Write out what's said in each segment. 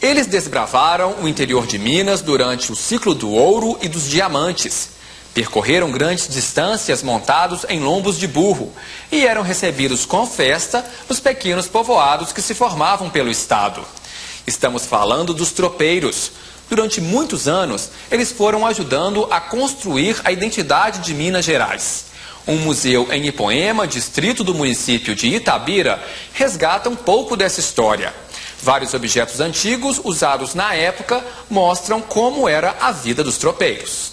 Eles desbravaram o interior de Minas durante o ciclo do ouro e dos diamantes. Percorreram grandes distâncias montados em lombos de burro e eram recebidos com festa nos pequenos povoados que se formavam pelo estado. Estamos falando dos tropeiros. Durante muitos anos, eles foram ajudando a construir a identidade de Minas Gerais. Um museu em Ipoema, distrito do município de Itabira, resgata um pouco dessa história. Vários objetos antigos usados na época mostram como era a vida dos tropeiros.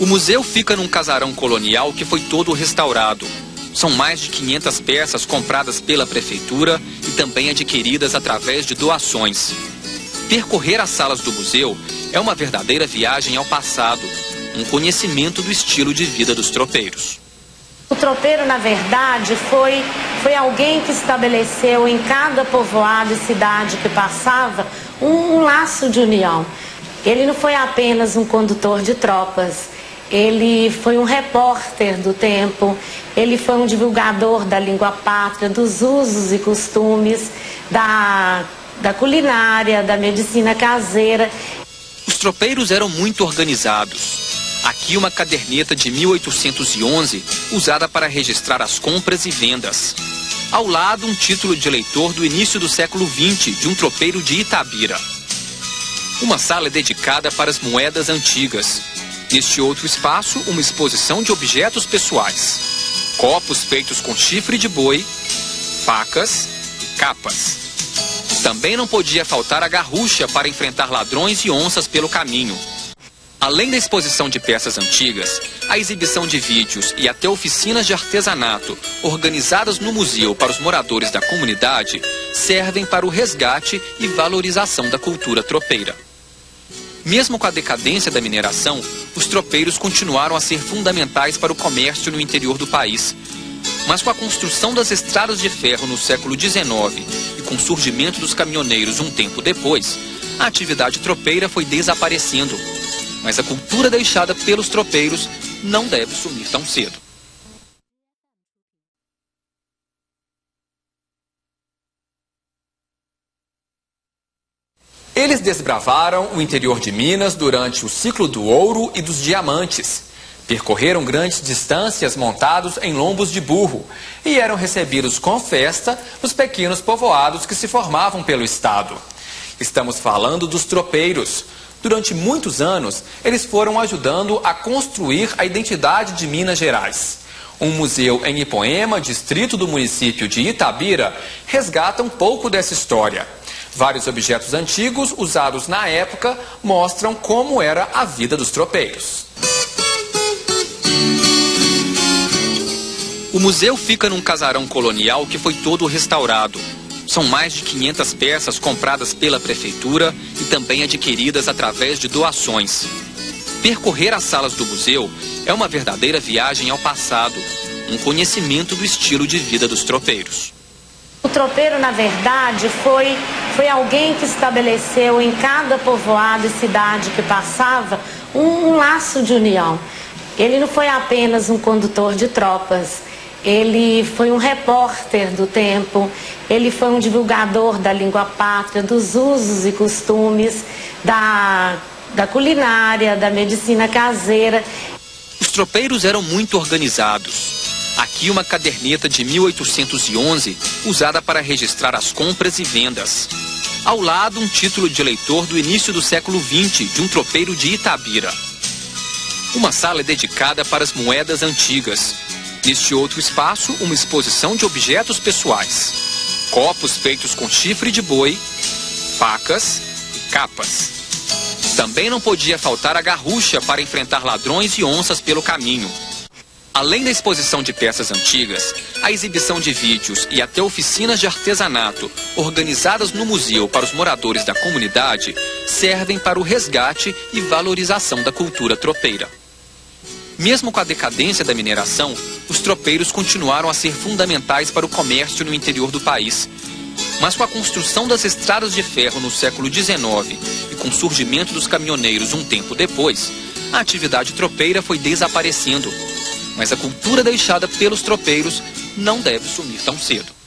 O museu fica num casarão colonial que foi todo restaurado. São mais de 500 peças compradas pela prefeitura e também adquiridas através de doações. Percorrer as salas do museu é uma verdadeira viagem ao passado, um conhecimento do estilo de vida dos tropeiros. O tropeiro, na verdade, foi, foi alguém que estabeleceu em cada povoado e cidade que passava um, um laço de união. Ele não foi apenas um condutor de tropas, ele foi um repórter do tempo, ele foi um divulgador da língua pátria, dos usos e costumes, da, da culinária, da medicina caseira. Os tropeiros eram muito organizados. Aqui uma caderneta de 1811 usada para registrar as compras e vendas. Ao lado, um título de eleitor do início do século XX de um tropeiro de Itabira. Uma sala dedicada para as moedas antigas. Neste outro espaço, uma exposição de objetos pessoais. Copos feitos com chifre de boi, facas e capas. Também não podia faltar a garrucha para enfrentar ladrões e onças pelo caminho. Além da exposição de peças antigas, a exibição de vídeos e até oficinas de artesanato organizadas no museu para os moradores da comunidade servem para o resgate e valorização da cultura tropeira. Mesmo com a decadência da mineração, os tropeiros continuaram a ser fundamentais para o comércio no interior do país. Mas com a construção das estradas de ferro no século XIX e com o surgimento dos caminhoneiros um tempo depois, a atividade tropeira foi desaparecendo mas a cultura deixada pelos tropeiros não deve sumir tão cedo. Eles desbravaram o interior de Minas durante o ciclo do ouro e dos diamantes. Percorreram grandes distâncias montados em lombos de burro e eram recebidos com festa nos pequenos povoados que se formavam pelo estado. Estamos falando dos tropeiros, Durante muitos anos, eles foram ajudando a construir a identidade de Minas Gerais. Um museu em Ipoema, distrito do município de Itabira, resgata um pouco dessa história. Vários objetos antigos usados na época mostram como era a vida dos tropeiros. O museu fica num casarão colonial que foi todo restaurado. São mais de 500 peças compradas pela prefeitura e também adquiridas através de doações. Percorrer as salas do museu é uma verdadeira viagem ao passado, um conhecimento do estilo de vida dos tropeiros. O tropeiro, na verdade, foi, foi alguém que estabeleceu em cada povoado e cidade que passava um, um laço de união. Ele não foi apenas um condutor de tropas, ele foi um repórter do tempo, ele foi um divulgador da língua pátria, dos usos e costumes, da, da culinária, da medicina caseira. Os tropeiros eram muito organizados. Aqui uma caderneta de 1811 usada para registrar as compras e vendas. Ao lado, um título de eleitor do início do século XX de um tropeiro de Itabira. Uma sala dedicada para as moedas antigas, Neste outro espaço, uma exposição de objetos pessoais. Copos feitos com chifre de boi, facas e capas. Também não podia faltar a garrucha para enfrentar ladrões e onças pelo caminho. Além da exposição de peças antigas, a exibição de vídeos e até oficinas de artesanato organizadas no museu para os moradores da comunidade servem para o resgate e valorização da cultura tropeira. Mesmo com a decadência da mineração, os tropeiros continuaram a ser fundamentais para o comércio no interior do país. Mas com a construção das estradas de ferro no século XIX e com o surgimento dos caminhoneiros um tempo depois, a atividade tropeira foi desaparecendo. Mas a cultura deixada pelos tropeiros não deve sumir tão cedo.